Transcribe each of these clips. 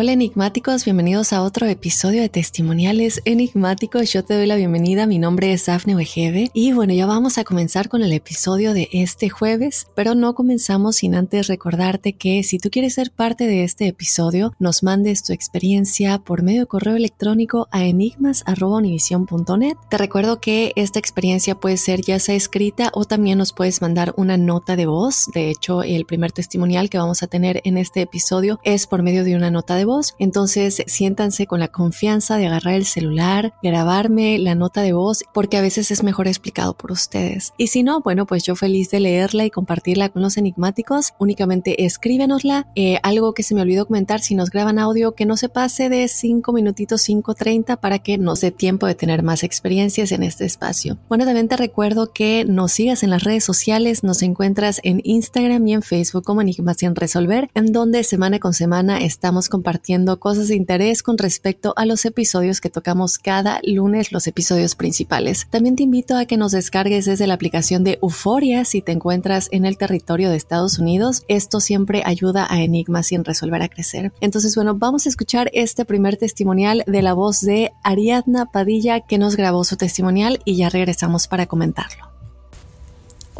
Hola enigmáticos, bienvenidos a otro episodio de Testimoniales Enigmáticos. Yo te doy la bienvenida, mi nombre es Afne Wegebe y bueno, ya vamos a comenzar con el episodio de este jueves, pero no comenzamos sin antes recordarte que si tú quieres ser parte de este episodio, nos mandes tu experiencia por medio de correo electrónico a enigmas.univision.net. Te recuerdo que esta experiencia puede ser ya sea escrita o también nos puedes mandar una nota de voz. De hecho, el primer testimonial que vamos a tener en este episodio es por medio de una nota de voz. Entonces siéntanse con la confianza de agarrar el celular, grabarme la nota de voz, porque a veces es mejor explicado por ustedes. Y si no, bueno, pues yo feliz de leerla y compartirla con los enigmáticos. Únicamente escríbenosla. Eh, algo que se me olvidó comentar, si nos graban audio, que no se pase de 5 minutitos 5.30 para que nos dé tiempo de tener más experiencias en este espacio. Bueno, también te recuerdo que nos sigas en las redes sociales, nos encuentras en Instagram y en Facebook como Enigmas sin resolver, en donde semana con semana estamos compartiendo compartiendo cosas de interés con respecto a los episodios que tocamos cada lunes, los episodios principales. También te invito a que nos descargues desde la aplicación de Euforia si te encuentras en el territorio de Estados Unidos. Esto siempre ayuda a Enigmas sin resolver a crecer. Entonces, bueno, vamos a escuchar este primer testimonial de la voz de Ariadna Padilla que nos grabó su testimonial y ya regresamos para comentarlo.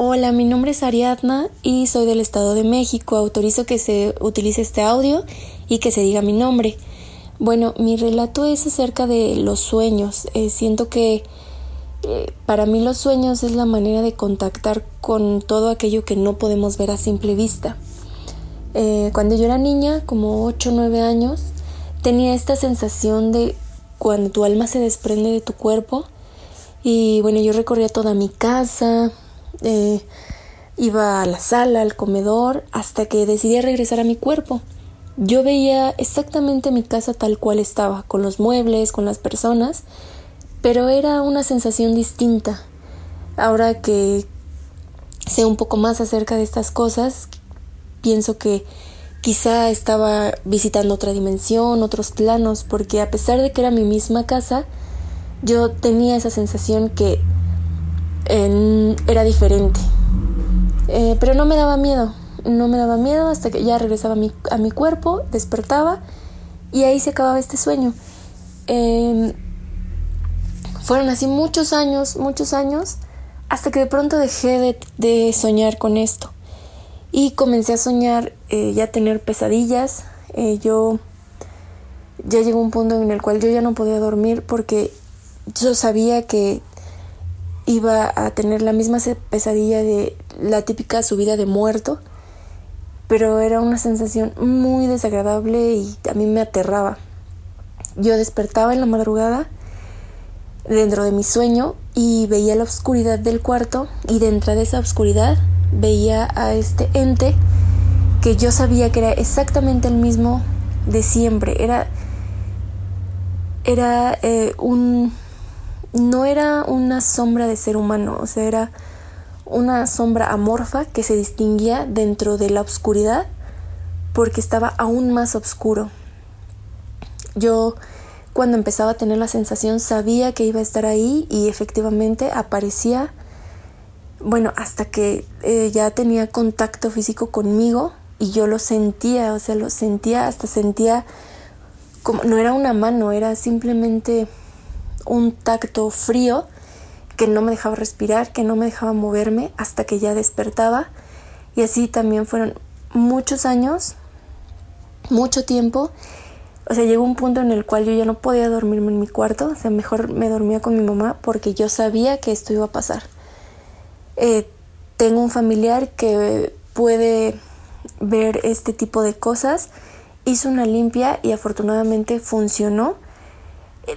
Hola, mi nombre es Ariadna y soy del Estado de México. Autorizo que se utilice este audio y que se diga mi nombre. Bueno, mi relato es acerca de los sueños. Eh, siento que eh, para mí los sueños es la manera de contactar con todo aquello que no podemos ver a simple vista. Eh, cuando yo era niña, como 8 o 9 años, tenía esta sensación de cuando tu alma se desprende de tu cuerpo. Y bueno, yo recorría toda mi casa, eh, iba a la sala, al comedor, hasta que decidí regresar a mi cuerpo. Yo veía exactamente mi casa tal cual estaba, con los muebles, con las personas, pero era una sensación distinta. Ahora que sé un poco más acerca de estas cosas, pienso que quizá estaba visitando otra dimensión, otros planos, porque a pesar de que era mi misma casa, yo tenía esa sensación que era diferente. Eh, pero no me daba miedo, no me daba miedo hasta que ya regresaba a mi, cuerpo, despertaba y ahí se acababa este sueño. Eh, fueron así muchos años, muchos años, hasta que de pronto dejé de, de soñar con esto. y comencé a soñar, eh, ya tener pesadillas. Eh, yo ya llegó un punto en el cual yo ya no podía dormir porque yo sabía que iba a tener la misma pesadilla de la típica subida de muerto, pero era una sensación muy desagradable y a mí me aterraba. Yo despertaba en la madrugada dentro de mi sueño y veía la oscuridad del cuarto y dentro de esa oscuridad veía a este ente que yo sabía que era exactamente el mismo de siempre. Era, era eh, un... No era una sombra de ser humano, o sea, era una sombra amorfa que se distinguía dentro de la oscuridad porque estaba aún más oscuro. Yo cuando empezaba a tener la sensación sabía que iba a estar ahí y efectivamente aparecía, bueno, hasta que eh, ya tenía contacto físico conmigo y yo lo sentía, o sea, lo sentía, hasta sentía como, no era una mano, era simplemente un tacto frío que no me dejaba respirar, que no me dejaba moverme hasta que ya despertaba. Y así también fueron muchos años, mucho tiempo o sea, llegó un punto en el cual yo ya no podía dormirme en mi cuarto, o sea, mejor me dormía con mi mamá porque yo sabía que esto iba a pasar. Eh, tengo un familiar que puede ver este tipo de cosas, hizo una limpia y afortunadamente funcionó.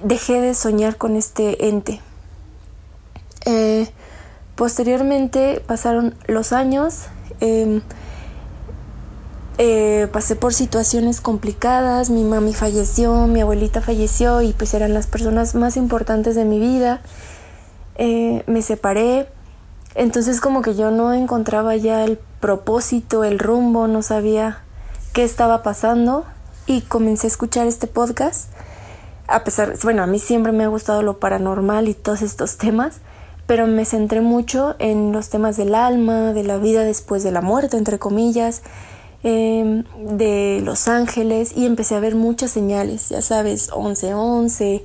Dejé de soñar con este ente. Eh, posteriormente pasaron los años. Em, eh, pasé por situaciones complicadas, mi mami falleció, mi abuelita falleció y pues eran las personas más importantes de mi vida. Eh, me separé, entonces como que yo no encontraba ya el propósito, el rumbo, no sabía qué estaba pasando y comencé a escuchar este podcast. A pesar, bueno, a mí siempre me ha gustado lo paranormal y todos estos temas, pero me centré mucho en los temas del alma, de la vida después de la muerte, entre comillas, Em, de Los Ángeles y empecé a ver muchas señales, ya sabes, 1111,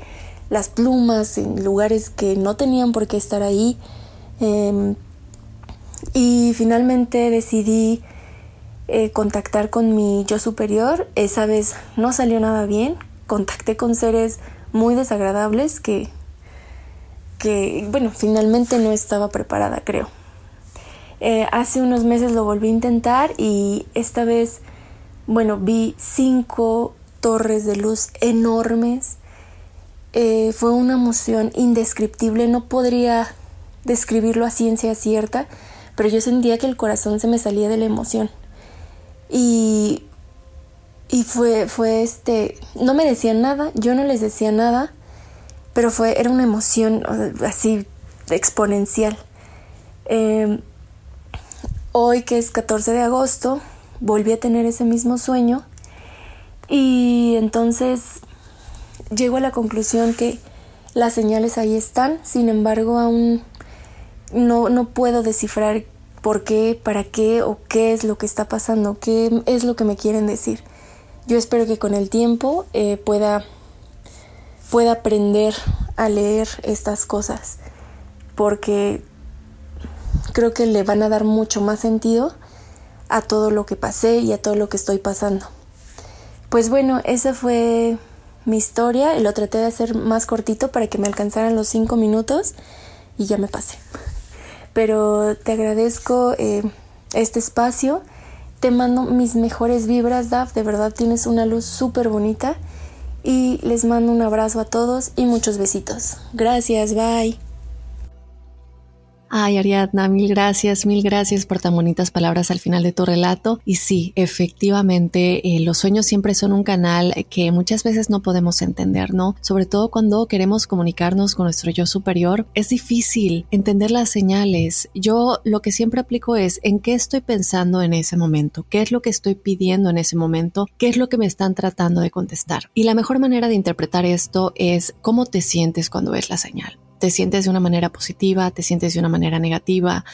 las plumas en lugares que no tenían por qué estar ahí. Em, y finalmente decidí eh, contactar con mi yo superior. Esa vez no salió nada bien. Contacté con seres muy desagradables que, que bueno, finalmente no estaba preparada, creo. Eh, hace unos meses lo volví a intentar y esta vez, bueno, vi cinco torres de luz enormes. Eh, fue una emoción indescriptible, no podría describirlo a ciencia cierta, pero yo sentía que el corazón se me salía de la emoción. Y, y fue, fue este, no me decían nada, yo no les decía nada, pero fue, era una emoción así exponencial. Eh, Hoy que es 14 de agosto, volví a tener ese mismo sueño y entonces llego a la conclusión que las señales ahí están, sin embargo aún no, no puedo descifrar por qué, para qué o qué es lo que está pasando, qué es lo que me quieren decir. Yo espero que con el tiempo eh, pueda, pueda aprender a leer estas cosas, porque creo que le van a dar mucho más sentido a todo lo que pasé y a todo lo que estoy pasando. Pues bueno, esa fue mi historia lo traté de hacer más cortito para que me alcanzaran los cinco minutos y ya me pasé. Pero te agradezco eh, este espacio. Te mando mis mejores vibras, Daf. De verdad tienes una luz súper bonita. Y les mando un abrazo a todos y muchos besitos. Gracias, bye. Ay, Ariadna, mil gracias, mil gracias por tan bonitas palabras al final de tu relato. Y sí, efectivamente, eh, los sueños siempre son un canal que muchas veces no podemos entender, ¿no? Sobre todo cuando queremos comunicarnos con nuestro yo superior, es difícil entender las señales. Yo lo que siempre aplico es en qué estoy pensando en ese momento, qué es lo que estoy pidiendo en ese momento, qué es lo que me están tratando de contestar. Y la mejor manera de interpretar esto es cómo te sientes cuando ves la señal te sientes de una manera positiva, te sientes de una manera negativa.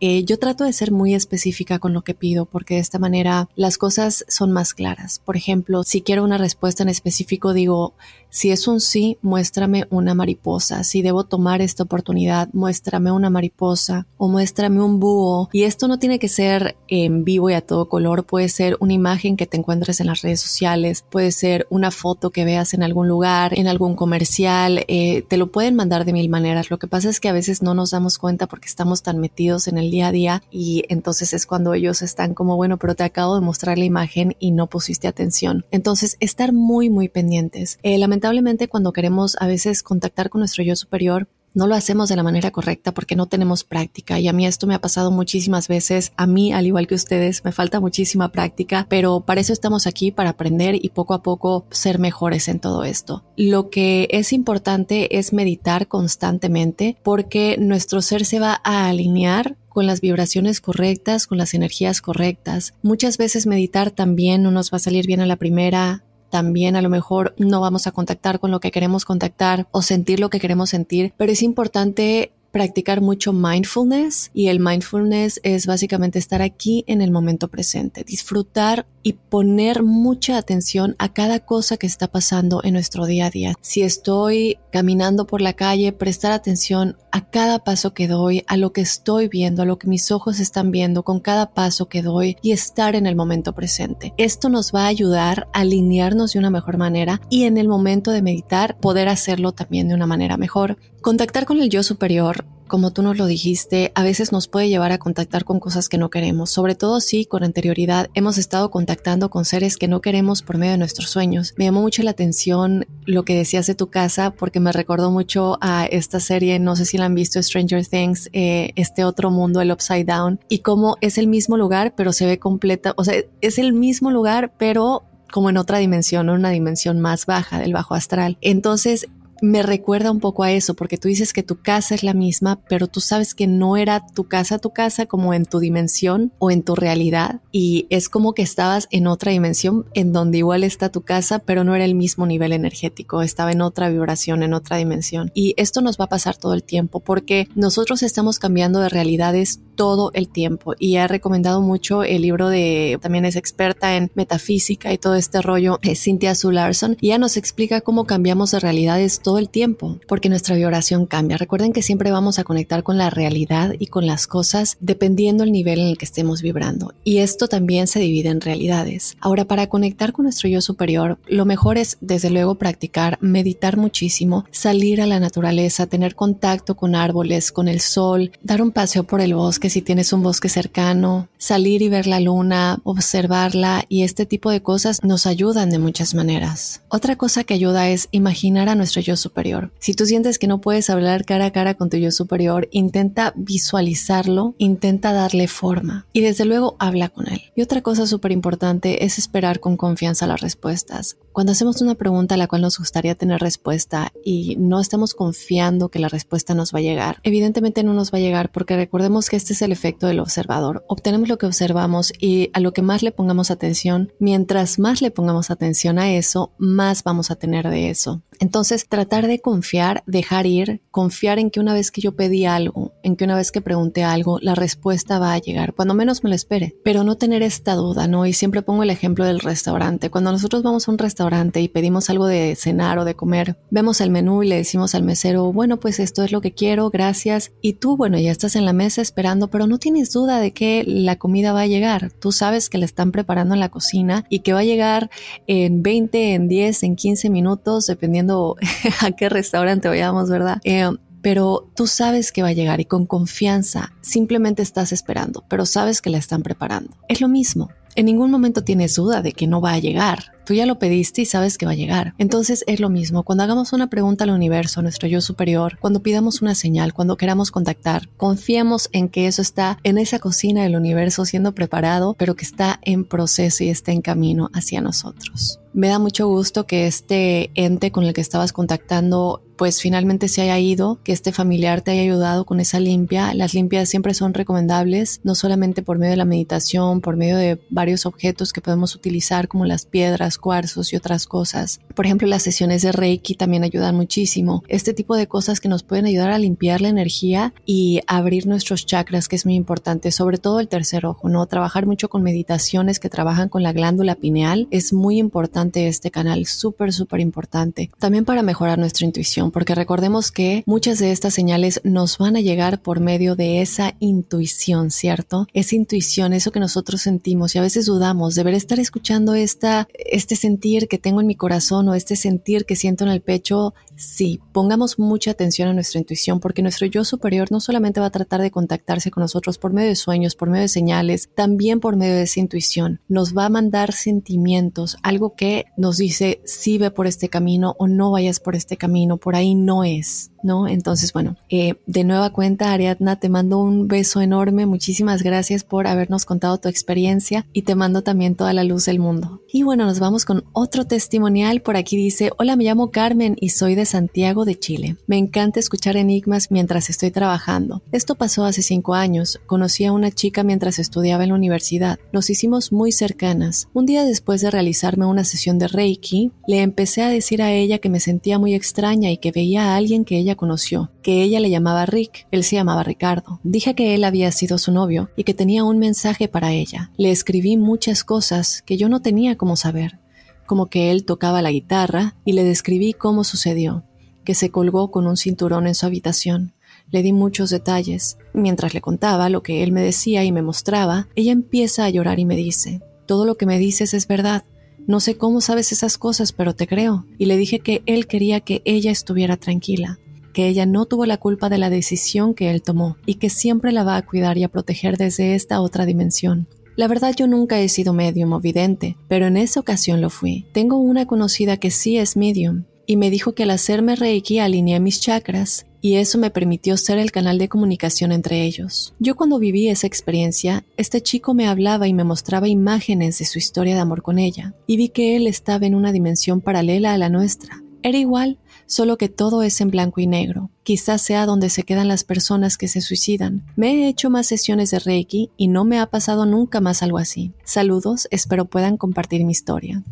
Eh, yo trato de ser muy específica con lo que pido porque de esta manera las cosas son más claras. Por ejemplo, si quiero una respuesta en específico, digo, Si es un sí, muéstrame una mariposa. Si debo tomar esta oportunidad, muéstrame una mariposa o muéstrame un búho. Y esto no tiene que ser en vivo y a todo color, puede ser una imagen que te encuentres en las redes sociales, puede ser una foto que veas en algún lugar, en algún comercial, eh, te lo pueden mandar de mil maneras. Lo que pasa es que a veces no nos damos cuenta porque estamos tan metidos en el día a día y entonces es cuando ellos están como, bueno, pero te acabo de mostrar la imagen y no pusiste atención. Entonces, estar muy, muy pendientes. Eh, lamentablemente, cuando queremos a veces contactar con nuestro yo superior, no lo hacemos de la manera correcta porque no tenemos práctica y a mí esto me ha pasado muchísimas veces. A mí, al igual que ustedes, me falta muchísima práctica, pero para eso estamos aquí, para aprender y poco a poco ser mejores en todo esto. Lo que es importante es meditar constantemente porque nuestro ser se va a alinear con las vibraciones correctas, con las energías correctas. Muchas veces meditar también no nos va a salir bien a la primera, también a lo mejor no vamos a contactar con lo que queremos contactar o sentir lo que queremos sentir, pero es importante practicar mucho mindfulness y el mindfulness es básicamente estar aquí en el momento presente, disfrutar y poner mucha atención a cada cosa que está pasando en nuestro día a día. Si estoy caminando por la calle, prestar atención a cada paso que doy, a lo que estoy viendo, a lo que mis ojos están viendo con cada paso que doy y estar en el momento presente. Esto nos va a ayudar a alinearnos de una mejor manera y en el momento de meditar poder hacerlo también de una manera mejor. Contactar con el yo superior como tú nos lo dijiste, a veces nos puede llevar a contactar con cosas que no queremos, sobre todo si con anterioridad hemos estado contactando con seres que no queremos por medio de nuestros sueños. Me llamó mucho la atención lo que decías de tu casa porque me recordó mucho a esta serie, no sé si la han visto, Stranger Things, eh, este otro mundo, el Upside Down, y cómo es el mismo lugar, pero se ve completa, o sea, es el mismo lugar, pero como en otra dimensión, en una dimensión más baja del bajo astral. Entonces, me recuerda un poco a eso, porque tú dices que tu casa es la misma, pero tú sabes que no era tu casa, tu casa como en tu dimensión o en tu realidad. Y es como que estabas en otra dimensión en donde igual está tu casa, pero no era el mismo nivel energético, estaba en otra vibración, en otra dimensión. Y esto nos va a pasar todo el tiempo, porque nosotros estamos cambiando de realidades todo el tiempo. Y he recomendado mucho el libro de, también es experta en metafísica y todo este rollo, es Cynthia Sularson, y ella nos explica cómo cambiamos de realidades todo el tiempo, porque nuestra vibración cambia. Recuerden que siempre vamos a conectar con la realidad y con las cosas dependiendo el nivel en el que estemos vibrando. Y esto también se divide en realidades. Ahora, para conectar con nuestro yo superior, lo mejor es, desde luego, practicar, meditar muchísimo, salir a la naturaleza, tener contacto con árboles, con el sol, dar un paseo por el bosque si tienes un bosque cercano, salir y ver la luna, observarla y este tipo de cosas nos ayudan de muchas maneras. Otra cosa que ayuda es imaginar a nuestro yo superior. Si tú sientes que no puedes hablar cara a cara con tu yo superior, intenta visualizarlo, intenta darle forma y desde luego habla con él. Y otra cosa súper importante es esperar con confianza las respuestas. Cuando hacemos una pregunta a la cual nos gustaría tener respuesta y no estamos confiando que la respuesta nos va a llegar, evidentemente no nos va a llegar porque recordemos que este es el efecto del observador. Obtenemos lo que observamos y a lo que más le pongamos atención, mientras más le pongamos atención a eso, más vamos a tener de eso. Entonces, tratar de confiar, dejar ir, confiar en que una vez que yo pedí algo, en que una vez que pregunté algo, la respuesta va a llegar, cuando menos me lo espere, pero no tener esta duda, ¿no? Y siempre pongo el ejemplo del restaurante. Cuando nosotros vamos a un restaurante y pedimos algo de cenar o de comer, vemos el menú y le decimos al mesero, bueno, pues esto es lo que quiero, gracias. Y tú, bueno, ya estás en la mesa esperando, pero no tienes duda de que la comida va a llegar. Tú sabes que la están preparando en la cocina y que va a llegar en 20, en 10, en 15 minutos, dependiendo a qué restaurante vayamos, ¿verdad? Eh, pero tú sabes que va a llegar y con confianza simplemente estás esperando, pero sabes que la están preparando. Es lo mismo. En ningún momento tienes duda de que no va a llegar. Tú ya lo pediste y sabes que va a llegar. Entonces es lo mismo. Cuando hagamos una pregunta al universo, a nuestro yo superior, cuando pidamos una señal, cuando queramos contactar, confiemos en que eso está en esa cocina del universo siendo preparado, pero que está en proceso y está en camino hacia nosotros. Me da mucho gusto que este ente con el que estabas contactando pues finalmente se haya ido, que este familiar te haya ayudado con esa limpia. Las limpias siempre son recomendables, no solamente por medio de la meditación, por medio de varios objetos que podemos utilizar como las piedras, cuarzos y otras cosas. Por ejemplo, las sesiones de Reiki también ayudan muchísimo. Este tipo de cosas que nos pueden ayudar a limpiar la energía y abrir nuestros chakras, que es muy importante, sobre todo el tercer ojo, ¿no? Trabajar mucho con meditaciones que trabajan con la glándula pineal es muy importante este canal, súper, súper importante. También para mejorar nuestra intuición, porque recordemos que muchas de estas señales nos van a llegar por medio de esa intuición, ¿cierto? Esa intuición, eso que nosotros sentimos y a veces dudamos, deber estar escuchando esta, este sentir que tengo en mi corazón o este sentir que siento en el pecho Sí, pongamos mucha atención a nuestra intuición porque nuestro yo superior no solamente va a tratar de contactarse con nosotros por medio de sueños, por medio de señales, también por medio de esa intuición. Nos va a mandar sentimientos, algo que nos dice sí ve por este camino o no vayas por este camino, por ahí no es. ¿No? Entonces, bueno, eh, de nueva cuenta, Ariadna, te mando un beso enorme. Muchísimas gracias por habernos contado tu experiencia y te mando también toda la luz del mundo. Y bueno, nos vamos con otro testimonial. Por aquí dice, hola, me llamo Carmen y soy de Santiago de Chile. Me encanta escuchar enigmas mientras estoy trabajando. Esto pasó hace cinco años. Conocí a una chica mientras estudiaba en la universidad. Nos hicimos muy cercanas. Un día después de realizarme una sesión de Reiki, le empecé a decir a ella que me sentía muy extraña y que veía a alguien que ella conoció, que ella le llamaba Rick, él se llamaba Ricardo. Dije que él había sido su novio y que tenía un mensaje para ella. Le escribí muchas cosas que yo no tenía cómo saber, como que él tocaba la guitarra y le describí cómo sucedió, que se colgó con un cinturón en su habitación. Le di muchos detalles. Mientras le contaba lo que él me decía y me mostraba, ella empieza a llorar y me dice, todo lo que me dices es verdad. No sé cómo sabes esas cosas, pero te creo. Y le dije que él quería que ella estuviera tranquila que ella no tuvo la culpa de la decisión que él tomó y que siempre la va a cuidar y a proteger desde esta otra dimensión. La verdad yo nunca he sido medium o vidente, pero en esa ocasión lo fui. Tengo una conocida que sí es medium y me dijo que al hacerme reiki alineé mis chakras y eso me permitió ser el canal de comunicación entre ellos. Yo cuando viví esa experiencia, este chico me hablaba y me mostraba imágenes de su historia de amor con ella y vi que él estaba en una dimensión paralela a la nuestra. Era igual, solo que todo es en blanco y negro. Quizás sea donde se quedan las personas que se suicidan. Me he hecho más sesiones de Reiki y no me ha pasado nunca más algo así. Saludos, espero puedan compartir mi historia.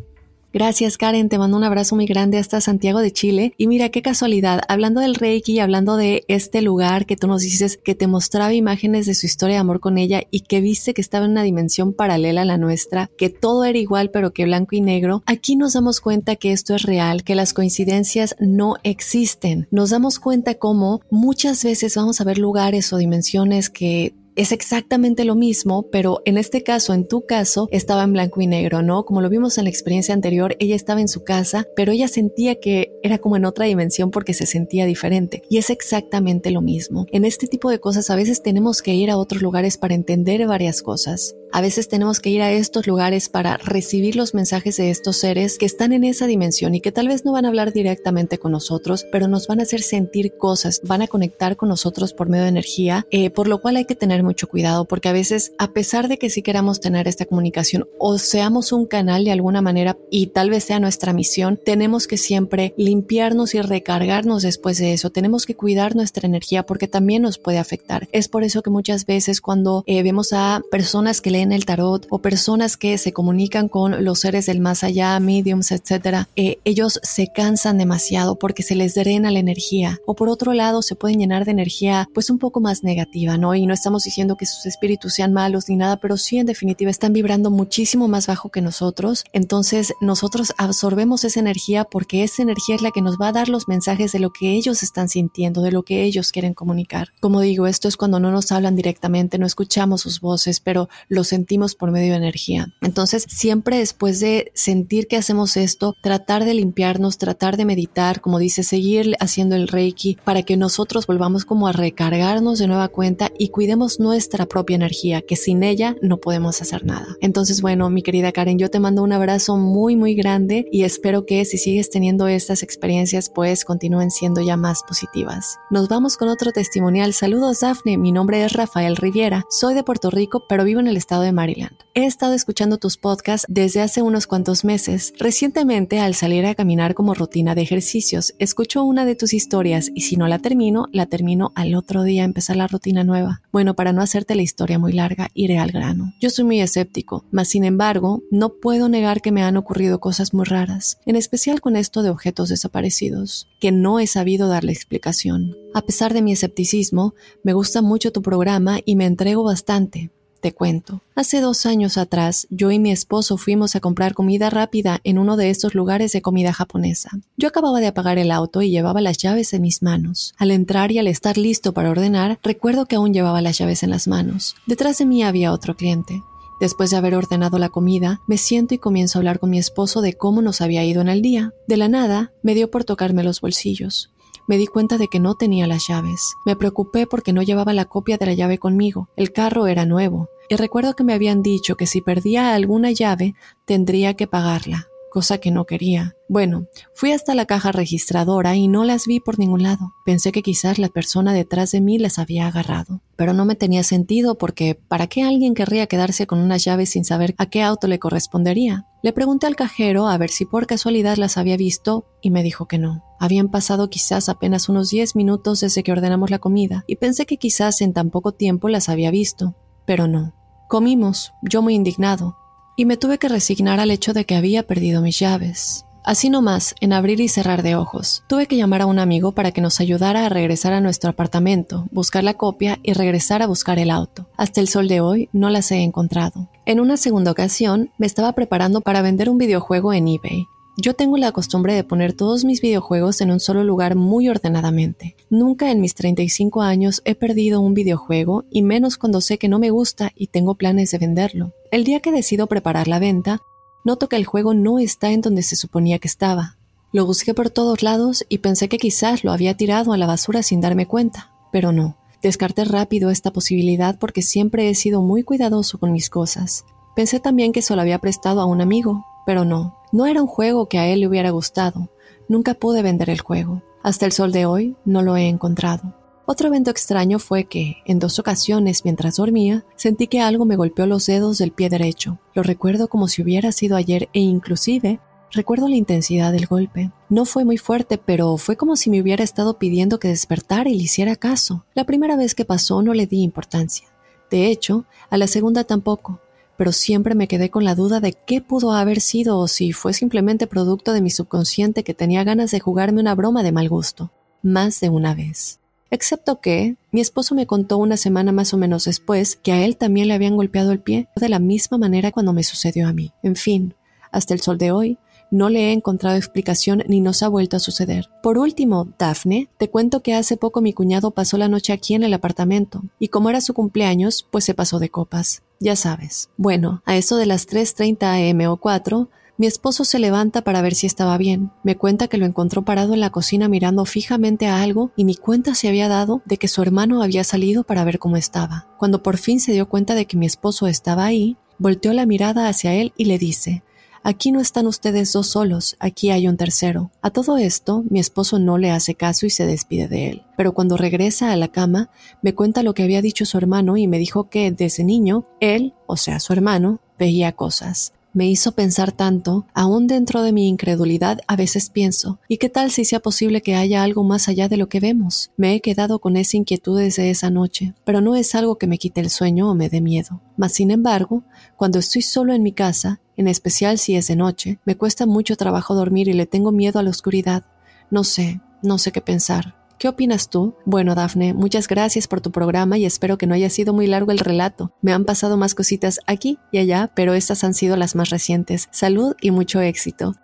Gracias Karen, te mando un abrazo muy grande hasta Santiago de Chile. Y mira qué casualidad, hablando del Reiki, hablando de este lugar que tú nos dices que te mostraba imágenes de su historia de amor con ella y que viste que estaba en una dimensión paralela a la nuestra, que todo era igual pero que blanco y negro, aquí nos damos cuenta que esto es real, que las coincidencias no existen. Nos damos cuenta cómo muchas veces vamos a ver lugares o dimensiones que es exactamente lo mismo, pero en este caso, en tu caso, estaba en blanco y negro, ¿no? Como lo vimos en la experiencia anterior, ella estaba en su casa, pero ella sentía que era como en otra dimensión porque se sentía diferente. Y es exactamente lo mismo. En este tipo de cosas a veces tenemos que ir a otros lugares para entender varias cosas. A veces tenemos que ir a estos lugares para recibir los mensajes de estos seres que están en esa dimensión y que tal vez no van a hablar directamente con nosotros, pero nos van a hacer sentir cosas, van a conectar con nosotros por medio de energía, eh, por lo cual hay que tener mucho cuidado porque a veces, a pesar de que sí queramos tener esta comunicación o seamos un canal de alguna manera y tal vez sea nuestra misión, tenemos que siempre limpiarnos y recargarnos después de eso. Tenemos que cuidar nuestra energía porque también nos puede afectar. Es por eso que muchas veces cuando eh, vemos a personas que leen en el tarot o personas que se comunican con los seres del más allá, mediums, etcétera, eh, ellos se cansan demasiado porque se les drena la energía. O por otro lado, se pueden llenar de energía pues un poco más negativa, ¿no? Y no estamos diciendo que sus espíritus sean malos ni nada, pero sí en definitiva están vibrando muchísimo más bajo que nosotros. Entonces nosotros absorbemos esa energía porque esa energía es la que nos va a dar los mensajes de lo que ellos están sintiendo, de lo que ellos quieren comunicar. Como digo, esto es cuando no nos hablan directamente, no escuchamos sus voces, pero los sentimos por medio de energía. Entonces, siempre después de sentir que hacemos esto, tratar de limpiarnos, tratar de meditar, como dice, seguir haciendo el reiki para que nosotros volvamos como a recargarnos de nueva cuenta y cuidemos nuestra propia energía, que sin ella no podemos hacer nada. Entonces, bueno, mi querida Karen, yo te mando un abrazo muy, muy grande y espero que si sigues teniendo estas experiencias, pues continúen siendo ya más positivas. Nos vamos con otro testimonial. Saludos, Dafne. Mi nombre es Rafael Riviera. Soy de Puerto Rico, pero vivo en el estado de Maryland. He estado escuchando tus podcasts desde hace unos cuantos meses. Recientemente, al salir a caminar como rutina de ejercicios, escucho una de tus historias y si no la termino, la termino al otro día a empezar la rutina nueva. Bueno, para no hacerte la historia muy larga, iré al grano. Yo soy muy escéptico, mas sin embargo, no puedo negar que me han ocurrido cosas muy raras, en especial con esto de objetos desaparecidos, que no he sabido darle explicación. A pesar de mi escepticismo, me gusta mucho tu programa y me entrego bastante. Te cuento. Hace dos años atrás, yo y mi esposo fuimos a comprar comida rápida en uno de estos lugares de comida japonesa. Yo acababa de apagar el auto y llevaba las llaves en mis manos. Al entrar y al estar listo para ordenar, recuerdo que aún llevaba las llaves en las manos. Detrás de mí había otro cliente. Después de haber ordenado la comida, me siento y comienzo a hablar con mi esposo de cómo nos había ido en el día. De la nada, me dio por tocarme los bolsillos. Me di cuenta de que no tenía las llaves. Me preocupé porque no llevaba la copia de la llave conmigo. El carro era nuevo. Y recuerdo que me habían dicho que si perdía alguna llave, tendría que pagarla cosa que no quería. Bueno, fui hasta la caja registradora y no las vi por ningún lado. Pensé que quizás la persona detrás de mí las había agarrado. Pero no me tenía sentido porque ¿para qué alguien querría quedarse con unas llaves sin saber a qué auto le correspondería? Le pregunté al cajero a ver si por casualidad las había visto y me dijo que no. Habían pasado quizás apenas unos 10 minutos desde que ordenamos la comida y pensé que quizás en tan poco tiempo las había visto, pero no. Comimos, yo muy indignado, y me tuve que resignar al hecho de que había perdido mis llaves. Así nomás, en abrir y cerrar de ojos, tuve que llamar a un amigo para que nos ayudara a regresar a nuestro apartamento, buscar la copia y regresar a buscar el auto. Hasta el sol de hoy no las he encontrado. En una segunda ocasión, me estaba preparando para vender un videojuego en eBay. Yo tengo la costumbre de poner todos mis videojuegos en un solo lugar muy ordenadamente. Nunca en mis 35 años he perdido un videojuego y menos cuando sé que no me gusta y tengo planes de venderlo. El día que decido preparar la venta, noto que el juego no está en donde se suponía que estaba. Lo busqué por todos lados y pensé que quizás lo había tirado a la basura sin darme cuenta, pero no. Descarté rápido esta posibilidad porque siempre he sido muy cuidadoso con mis cosas. Pensé también que se lo había prestado a un amigo, pero no. No era un juego que a él le hubiera gustado. Nunca pude vender el juego. Hasta el sol de hoy no lo he encontrado. Otro evento extraño fue que, en dos ocasiones mientras dormía, sentí que algo me golpeó los dedos del pie derecho. Lo recuerdo como si hubiera sido ayer e inclusive recuerdo la intensidad del golpe. No fue muy fuerte, pero fue como si me hubiera estado pidiendo que despertara y le hiciera caso. La primera vez que pasó no le di importancia. De hecho, a la segunda tampoco pero siempre me quedé con la duda de qué pudo haber sido o si fue simplemente producto de mi subconsciente que tenía ganas de jugarme una broma de mal gusto, más de una vez. Excepto que mi esposo me contó una semana más o menos después que a él también le habían golpeado el pie de la misma manera cuando me sucedió a mí. En fin, hasta el sol de hoy, no le he encontrado explicación ni nos ha vuelto a suceder. Por último, Daphne, te cuento que hace poco mi cuñado pasó la noche aquí en el apartamento, y como era su cumpleaños, pues se pasó de copas. Ya sabes. Bueno, a eso de las 3.30 am o 4, mi esposo se levanta para ver si estaba bien. Me cuenta que lo encontró parado en la cocina mirando fijamente a algo y ni cuenta se había dado de que su hermano había salido para ver cómo estaba. Cuando por fin se dio cuenta de que mi esposo estaba ahí, volteó la mirada hacia él y le dice, Aquí no están ustedes dos solos, aquí hay un tercero. A todo esto, mi esposo no le hace caso y se despide de él. Pero cuando regresa a la cama, me cuenta lo que había dicho su hermano y me dijo que desde niño, él, o sea, su hermano, veía cosas me hizo pensar tanto, aún dentro de mi incredulidad a veces pienso, ¿y qué tal si sea posible que haya algo más allá de lo que vemos? Me he quedado con esa inquietud desde esa noche, pero no es algo que me quite el sueño o me dé miedo. Mas sin embargo, cuando estoy solo en mi casa, en especial si es de noche, me cuesta mucho trabajo dormir y le tengo miedo a la oscuridad. No sé, no sé qué pensar. ¿Qué opinas tú? Bueno, Dafne, muchas gracias por tu programa y espero que no haya sido muy largo el relato. Me han pasado más cositas aquí y allá, pero estas han sido las más recientes. Salud y mucho éxito.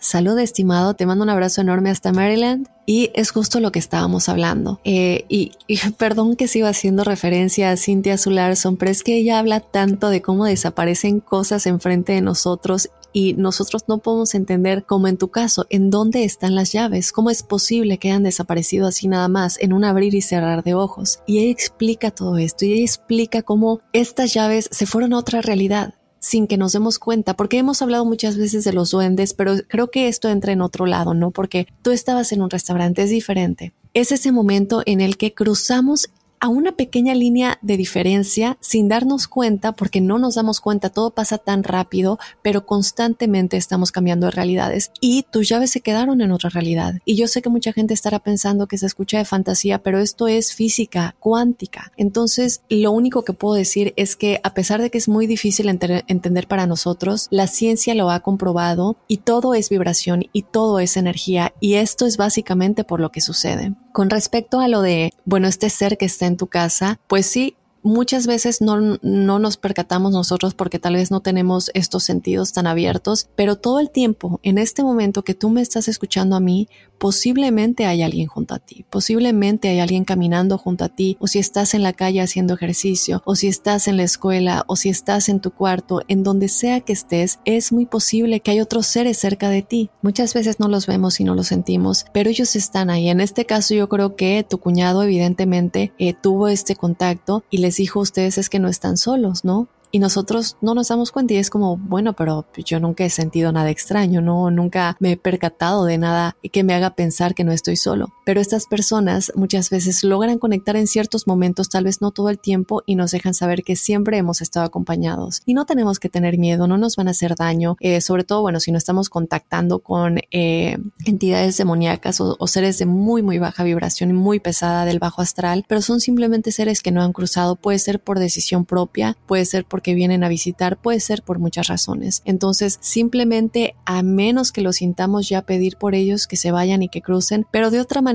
Salud, estimado, te mando un abrazo enorme hasta Maryland. Y es justo lo que estábamos hablando. Eh, y, perdón que siga haciendo referencia a Cynthia Sularson, pero es que ella habla tanto de cómo desaparecen cosas enfrente de nosotros y nosotros no podemos entender, como en tu caso, en dónde están las llaves, cómo es posible que hayan desaparecido así nada más en un abrir y cerrar de ojos. Y ella explica todo esto y ella explica cómo estas llaves se fueron a otra realidad sin que nos demos cuenta, porque hemos hablado muchas veces de los duendes, pero creo que esto entra en otro lado, ¿no? Porque tú estabas en un restaurante, es diferente. Es ese momento en el que cruzamos a una pequeña línea de diferencia sin darnos cuenta, porque no nos damos cuenta, todo pasa tan rápido, pero constantemente estamos cambiando de realidades y tus llaves se quedaron en otra realidad. Y yo sé que mucha gente estará pensando que se escucha de fantasía, pero esto es física cuántica. Entonces, lo único que puedo decir es que a pesar de que es muy difícil entender para nosotros, la ciencia lo ha comprobado y todo es vibración y todo es energía y esto es básicamente por lo que sucede. Con respecto a lo de, bueno, este ser que está en tu casa, pues sí, muchas veces no, no, nos percatamos nosotros porque tal vez no tenemos estos sentidos tan abiertos, pero todo el tiempo, en este momento que tú me estás escuchando a mí, posiblemente hay alguien junto a ti, posiblemente hay alguien caminando junto a ti, o si estás en la calle haciendo ejercicio, o si estás en la escuela, o si estás en tu cuarto, en donde sea que estés, es muy posible que hay otros seres cerca de ti. Muchas veces no los vemos y no los sentimos, pero ellos están ahí. En este caso yo creo que tu cuñado evidentemente eh, tuvo este contacto y les dijo a ustedes es que no están solos, ¿no? y nosotros no nos damos cuenta y es como, bueno, pero yo nunca he sentido nada extraño, no, nunca me he percatado de nada que me haga pensar que no estoy solo. Pero estas personas muchas veces logran conectar en ciertos momentos, tal vez no todo el tiempo, y nos dejan saber que siempre hemos estado acompañados. Y no tenemos que tener miedo, no nos van a hacer daño, eh, sobre todo, bueno, si no estamos contactando con eh, entidades demoníacas o, seres de muy, muy baja vibración y muy pesada del bajo astral, pero son simplemente seres que no han cruzado, puede ser por decisión propia, puede ser por que vienen a visitar puede ser por muchas razones. Entonces, simplemente a menos que lo sintamos ya pedir por ellos que se vayan y que crucen, pero de otra manera,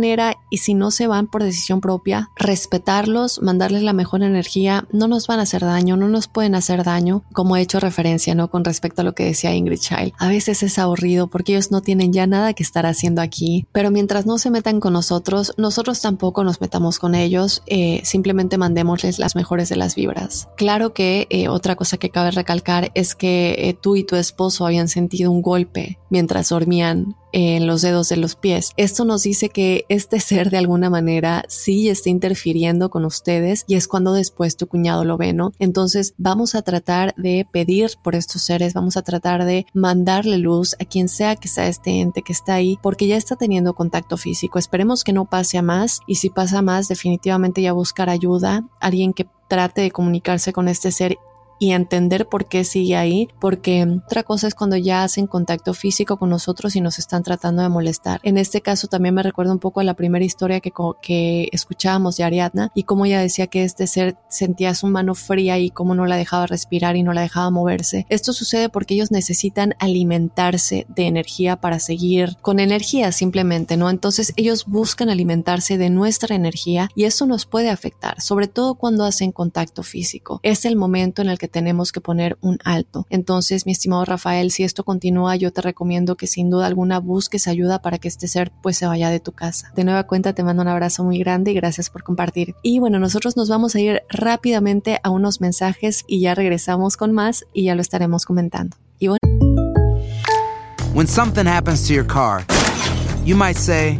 y si no se van por decisión propia, respetarlos, mandarles la mejor energía, no nos van a hacer daño, no nos pueden hacer daño, como he hecho referencia, ¿no? Con respecto a lo que decía Ingrid Child. A veces es aburrido porque ellos no tienen ya nada que estar haciendo aquí, pero mientras no se metan con nosotros, nosotros tampoco nos metamos con ellos, eh, simplemente mandémosles las mejores de las vibras. Claro que eh, otra cosa que cabe recalcar es que eh, tú y tu esposo habían sentido un golpe mientras dormían en los dedos de los pies. Esto nos dice que este ser de alguna manera sí está interfiriendo con ustedes y es cuando después tu cuñado lo ve, ¿no? Entonces vamos a tratar de pedir por estos seres, vamos a tratar de mandarle luz a quien sea que sea este ente que está ahí porque ya está teniendo contacto físico. Esperemos que no pase a más y si pasa más definitivamente ya buscar ayuda, alguien que trate de comunicarse con este ser y entender por qué sigue ahí, porque otra cosa es cuando ya hacen contacto físico con nosotros y nos están tratando de molestar. En este caso también me recuerda un poco a la primera historia que, que escuchábamos de Ariadna y cómo ella decía que este ser sentía su mano fría y cómo no la dejaba respirar y no la dejaba moverse. Esto sucede porque ellos necesitan alimentarse de energía para seguir con energía simplemente, ¿no? Entonces ellos buscan alimentarse de nuestra energía y eso nos puede afectar, sobre todo cuando hacen contacto físico. Es el momento en el que tenemos que poner un alto. Entonces, mi estimado Rafael, si esto continúa, yo te recomiendo que sin duda alguna busques ayuda para que este ser pues se vaya de tu casa. De nueva cuenta, te mando un abrazo muy grande y gracias por compartir. Y bueno, nosotros nos vamos a ir rápidamente a unos mensajes y ya regresamos con más y ya lo estaremos comentando. Y bueno. When something happens to your car, you might say,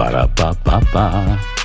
Para pa pa pa.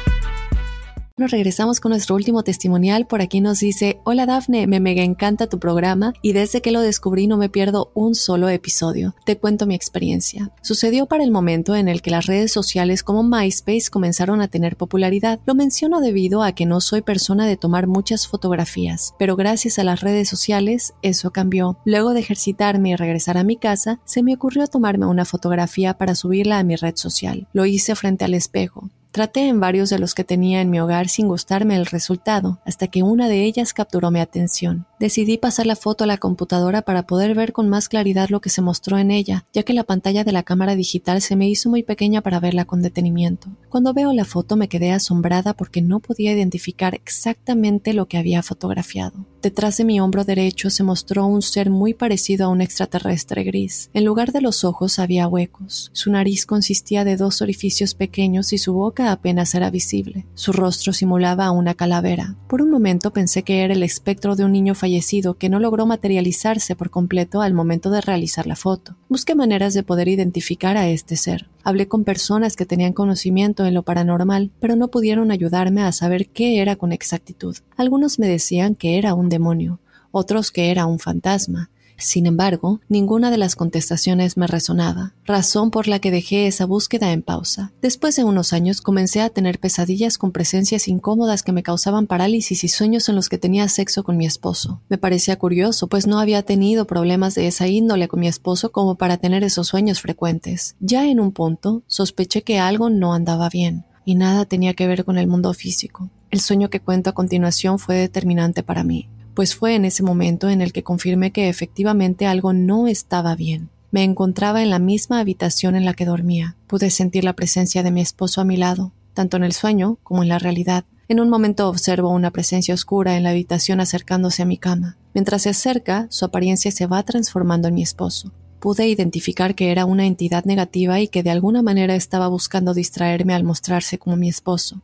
Nos regresamos con nuestro último testimonial. Por aquí nos dice, hola Dafne, me mega encanta tu programa y desde que lo descubrí no me pierdo un solo episodio. Te cuento mi experiencia. Sucedió para el momento en el que las redes sociales como MySpace comenzaron a tener popularidad. Lo menciono debido a que no soy persona de tomar muchas fotografías, pero gracias a las redes sociales eso cambió. Luego de ejercitarme y regresar a mi casa, se me ocurrió tomarme una fotografía para subirla a mi red social. Lo hice frente al espejo. Traté en varios de los que tenía en mi hogar sin gustarme el resultado, hasta que una de ellas capturó mi atención. Decidí pasar la foto a la computadora para poder ver con más claridad lo que se mostró en ella, ya que la pantalla de la cámara digital se me hizo muy pequeña para verla con detenimiento. Cuando veo la foto me quedé asombrada porque no podía identificar exactamente lo que había fotografiado. Detrás de mi hombro derecho se mostró un ser muy parecido a un extraterrestre gris. En lugar de los ojos había huecos. Su nariz consistía de dos orificios pequeños y su boca apenas era visible. Su rostro simulaba una calavera. Por un momento pensé que era el espectro de un niño fallecido que no logró materializarse por completo al momento de realizar la foto. Busqué maneras de poder identificar a este ser. Hablé con personas que tenían conocimiento en lo paranormal, pero no pudieron ayudarme a saber qué era con exactitud. Algunos me decían que era un demonio, otros que era un fantasma, sin embargo, ninguna de las contestaciones me resonaba, razón por la que dejé esa búsqueda en pausa. Después de unos años comencé a tener pesadillas con presencias incómodas que me causaban parálisis y sueños en los que tenía sexo con mi esposo. Me parecía curioso, pues no había tenido problemas de esa índole con mi esposo como para tener esos sueños frecuentes. Ya en un punto, sospeché que algo no andaba bien, y nada tenía que ver con el mundo físico. El sueño que cuento a continuación fue determinante para mí pues fue en ese momento en el que confirmé que efectivamente algo no estaba bien. Me encontraba en la misma habitación en la que dormía. Pude sentir la presencia de mi esposo a mi lado, tanto en el sueño como en la realidad. En un momento observo una presencia oscura en la habitación acercándose a mi cama. Mientras se acerca, su apariencia se va transformando en mi esposo. Pude identificar que era una entidad negativa y que de alguna manera estaba buscando distraerme al mostrarse como mi esposo.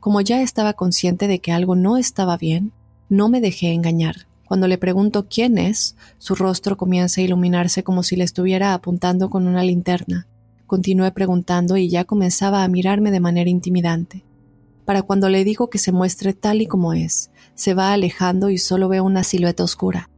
Como ya estaba consciente de que algo no estaba bien, no me dejé engañar. Cuando le pregunto quién es, su rostro comienza a iluminarse como si le estuviera apuntando con una linterna. Continué preguntando y ya comenzaba a mirarme de manera intimidante. Para cuando le digo que se muestre tal y como es, se va alejando y solo veo una silueta oscura.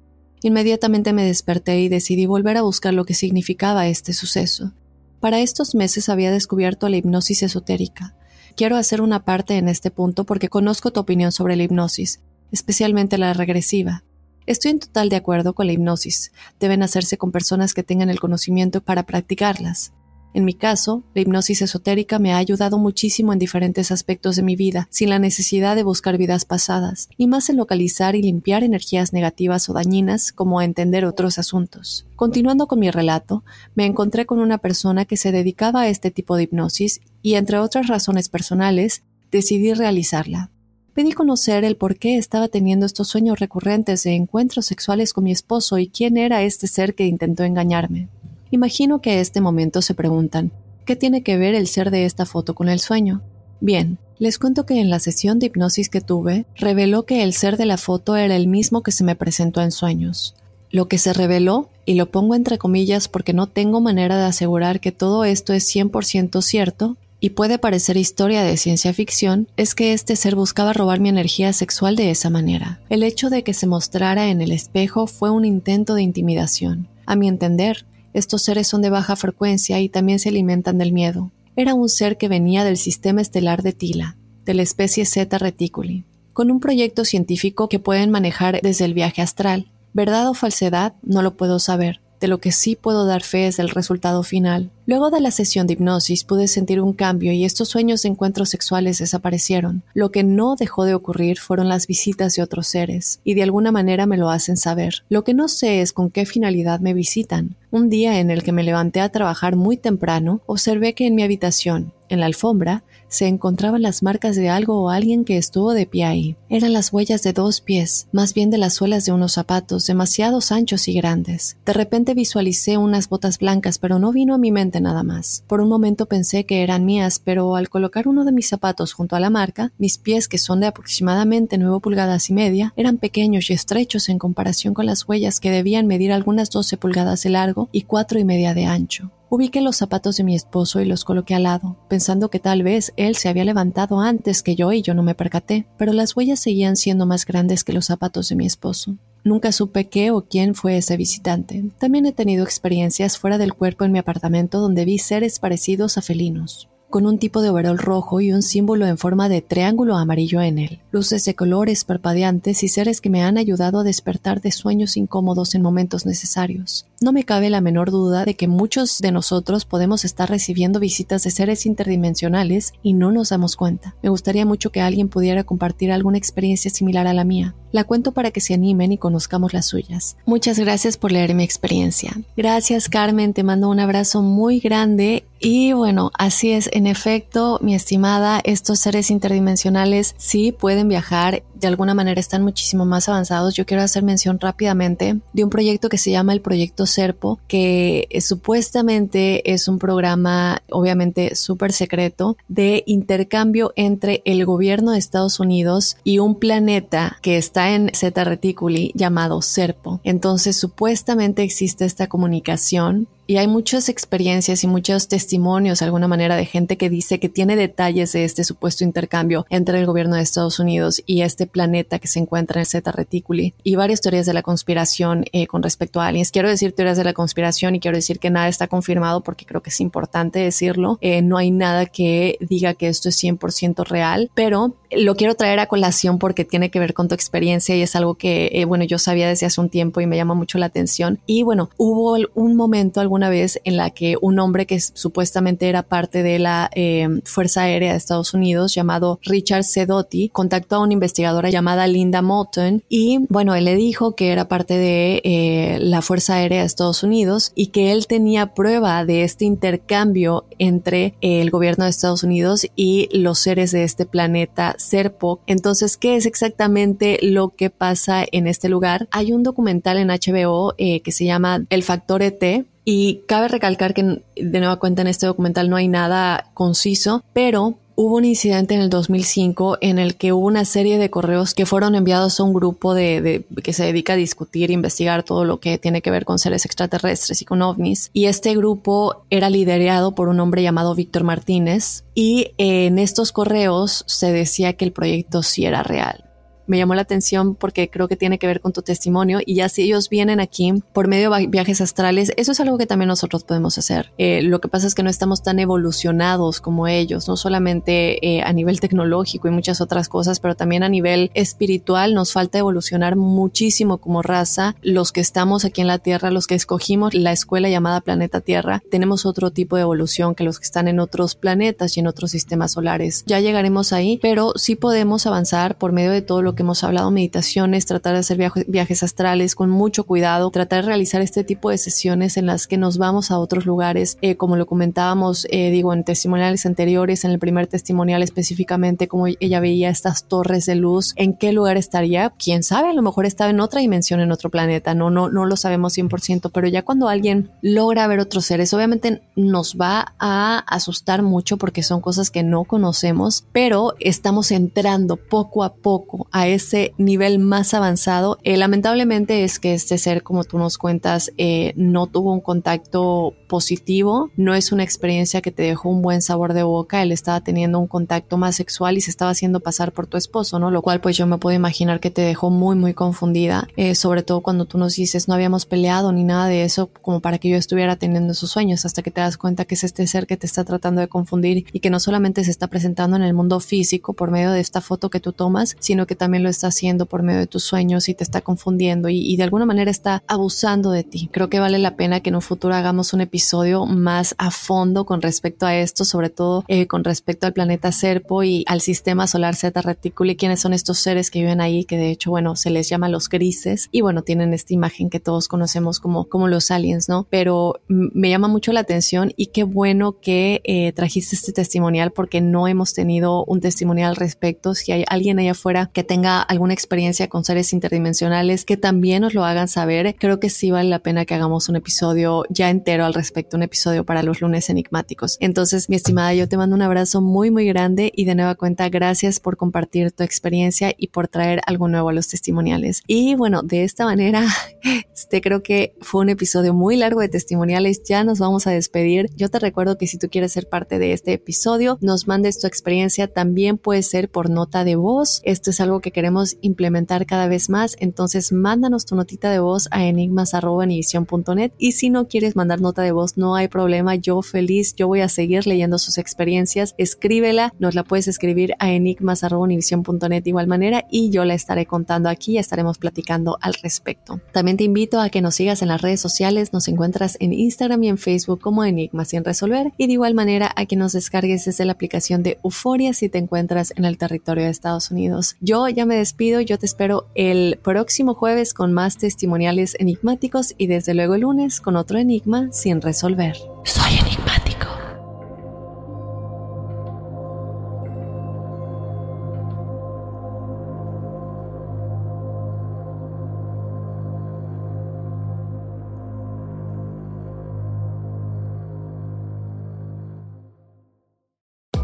Inmediatamente me desperté y decidí volver a buscar lo que significaba este suceso. Para estos meses había descubierto la hipnosis esotérica. Quiero hacer una parte en este punto porque conozco tu opinión sobre la hipnosis, especialmente la regresiva. Estoy en total de acuerdo con la hipnosis. Deben hacerse con personas que tengan el conocimiento para practicarlas. En mi caso, la hipnosis esotérica me ha ayudado muchísimo en diferentes aspectos de mi vida, sin la necesidad de buscar vidas pasadas, y más en localizar y limpiar energías negativas o dañinas, como a entender otros asuntos. Continuando con mi relato, me encontré con una persona que se dedicaba a este tipo de hipnosis y, entre otras razones personales, decidí realizarla. Pedí conocer el por qué estaba teniendo estos sueños recurrentes de encuentros sexuales con mi esposo y quién era este ser que intentó engañarme. Imagino que a este momento se preguntan, ¿qué tiene que ver el ser de esta foto con el sueño? Bien, les cuento que en la sesión de hipnosis que tuve, reveló que el ser de la foto era el mismo que se me presentó en sueños. Lo que se reveló, y lo pongo entre comillas porque no tengo manera de asegurar que todo esto es 100% cierto, y puede parecer historia de ciencia ficción, es que este ser buscaba robar mi energía sexual de esa manera. El hecho de que se mostrara en el espejo fue un intento de intimidación. A mi entender, estos seres son de baja frecuencia y también se alimentan del miedo. Era un ser que venía del sistema estelar de Tila, de la especie Zeta Reticuli, con un proyecto científico que pueden manejar desde el viaje astral. ¿Verdad o falsedad? No lo puedo saber, de lo que sí puedo dar fe es del resultado final. Luego de la sesión de hipnosis pude sentir un cambio y estos sueños de encuentros sexuales desaparecieron. Lo que no dejó de ocurrir fueron las visitas de otros seres, y de alguna manera me lo hacen saber. Lo que no sé es con qué finalidad me visitan. Un día en el que me levanté a trabajar muy temprano, observé que en mi habitación, en la alfombra, se encontraban las marcas de algo o alguien que estuvo de pie ahí. Eran las huellas de dos pies, más bien de las suelas de unos zapatos demasiado anchos y grandes. De repente visualicé unas botas blancas, pero no vino a mi mente nada más. Por un momento pensé que eran mías, pero al colocar uno de mis zapatos junto a la marca, mis pies, que son de aproximadamente nueve pulgadas y media, eran pequeños y estrechos en comparación con las huellas que debían medir algunas 12 pulgadas de largo y cuatro y media de ancho. Ubiqué los zapatos de mi esposo y los coloqué al lado, pensando que tal vez él se había levantado antes que yo y yo no me percaté, pero las huellas seguían siendo más grandes que los zapatos de mi esposo. Nunca supe qué o quién fue ese visitante. También he tenido experiencias fuera del cuerpo en mi apartamento donde vi seres parecidos a felinos con un tipo de overol rojo y un símbolo en forma de triángulo amarillo en él, luces de colores parpadeantes y seres que me han ayudado a despertar de sueños incómodos en momentos necesarios. No me cabe la menor duda de que muchos de nosotros podemos estar recibiendo visitas de seres interdimensionales y no nos damos cuenta. Me gustaría mucho que alguien pudiera compartir alguna experiencia similar a la mía. La cuento para que se animen y conozcamos las suyas. Muchas gracias por leer mi experiencia. Gracias Carmen, te mando un abrazo muy grande y bueno, así es, en efecto, mi estimada, estos seres interdimensionales sí pueden viajar, de alguna manera están muchísimo más avanzados. Yo quiero hacer mención rápidamente de un proyecto que se llama el Proyecto Serpo, que supuestamente es un programa, obviamente súper secreto, de intercambio entre el gobierno de Estados Unidos y un planeta que está en Zeta Reticuli llamado Serpo. Entonces, supuestamente existe esta comunicación y hay muchas experiencias y muchos testimonios, de alguna manera, de gente que dice que tiene detalles de este supuesto intercambio entre el gobierno de Estados Unidos y este planeta que se encuentra en el Zeta Reticuli y varias teorías de la conspiración eh, con respecto a aliens. Quiero decir teorías de la conspiración y quiero decir que nada está confirmado porque creo que es importante decirlo. Eh, no hay nada que diga que esto es 100% real, pero lo quiero traer a colación porque tiene que ver con tu experiencia y es algo que, eh, bueno, yo sabía desde hace un tiempo y me llama mucho la atención. Y bueno, hubo un momento alguna vez en la que un hombre que supuestamente era parte de la eh, Fuerza Aérea de Estados Unidos, llamado Richard Sedotti, contactó a una investigadora llamada Linda Moulton y, bueno, él le dijo que era parte de eh, la Fuerza Aérea de Estados Unidos y que él tenía prueba de este intercambio entre el gobierno de Estados Unidos y los seres de este planeta Serpo. Entonces, ¿qué es exactamente lo que pasa en este lugar? Hay un documental en HBO eh, que se llama El Factor ET, y cabe recalcar que de nueva cuenta en este documental no hay nada conciso, pero hubo un incidente en el 2005 en el que hubo una serie de correos que fueron enviados a un grupo de, que se dedica a discutir investigar todo lo que tiene que ver con seres extraterrestres y con ovnis. Y este grupo era liderado por un hombre llamado Víctor Martínez. Y en estos correos se decía que el proyecto sí era real me llamó la atención porque creo que tiene que ver con tu testimonio y ya si ellos vienen aquí por medio de viajes astrales, eso es algo que también nosotros podemos hacer. Eh, lo que pasa es que no estamos tan evolucionados como ellos, no solamente eh, a nivel tecnológico y muchas otras cosas, pero también a nivel espiritual nos falta evolucionar muchísimo como raza. Los que estamos aquí en la Tierra, los que escogimos la escuela llamada Planeta Tierra, tenemos otro tipo de evolución que los que están en otros planetas y en otros sistemas solares. Ya llegaremos ahí, pero sí podemos avanzar por medio de todo lo que hemos hablado, meditaciones, tratar de hacer viajes astrales con mucho cuidado, tratar de realizar este tipo de sesiones en las que nos vamos a otros lugares, eh, como lo comentábamos, eh, digo, en testimoniales anteriores, en el primer testimonial específicamente, como ella veía estas torres de luz, en qué lugar estaría, quién sabe, a lo mejor estaba en otra dimensión, en otro planeta, no, no, no lo sabemos 100%, pero ya cuando alguien logra ver otros seres, obviamente nos va a asustar mucho porque son cosas que no conocemos, pero estamos entrando poco a poco a ese nivel más avanzado. Eh, lamentablemente es que este ser, como tú nos cuentas, eh, no tuvo un contacto positivo, no es una experiencia que te dejó un buen sabor de boca, él estaba teniendo un contacto más sexual y se estaba haciendo pasar por tu esposo, ¿no? Lo cual pues yo me puedo imaginar que te dejó muy muy confundida, eh, sobre todo cuando tú nos dices no habíamos peleado ni nada de eso como para que yo estuviera teniendo esos sueños hasta que te das cuenta que es este ser que te está tratando de confundir y que no solamente se está presentando en el mundo físico por medio de esta foto que tú tomas, sino que también lo está haciendo por medio de tus sueños y te está confundiendo y, de alguna manera está abusando de ti. Creo que vale la pena que en un futuro hagamos un episodio más a fondo con respecto a esto, sobre todo eh, con respecto al planeta Serpo y al sistema solar Zeta Reticuli, quiénes son estos seres que viven ahí, que de hecho, bueno, se les llama los grises y bueno, tienen esta imagen que todos conocemos como, como los aliens, ¿no? Pero me llama mucho la atención y qué bueno que eh, trajiste este testimonial porque no hemos tenido un testimonial al respecto. Si hay alguien allá afuera que tenga alguna experiencia con seres interdimensionales, que también nos lo hagan saber. Creo que sí vale la pena que hagamos un episodio ya entero al respecto, un episodio para los lunes enigmáticos. Entonces, mi estimada, yo te mando un abrazo muy, muy grande y de nueva cuenta, gracias por compartir tu experiencia y por traer algo nuevo a los testimoniales. Y bueno, de esta manera, este creo que fue un episodio muy largo de testimoniales. Ya nos vamos a despedir. Yo te recuerdo que si tú quieres ser parte de este episodio, nos mandes tu experiencia. También puede ser por nota de voz. Esto es algo que que queremos implementar cada vez más. Entonces, mándanos tu notita de voz a enigmas.univision.net y si no quieres mandar nota de voz, no hay problema. Yo feliz, yo voy a seguir leyendo sus experiencias. Escríbela, nos la puedes escribir a enigmas.univision.net de igual manera y yo la estaré contando aquí y estaremos platicando al respecto. También te invito a que nos sigas en las redes sociales, nos encuentras en Instagram y en Facebook como Enigmas sin resolver y de igual manera a que nos descargues desde la aplicación de Euforia si te encuentras en el territorio de Estados Unidos. Yo ya me despido, yo te espero el próximo jueves con más testimoniales enigmáticos y desde luego el lunes con otro enigma sin resolver. Soy enigmático.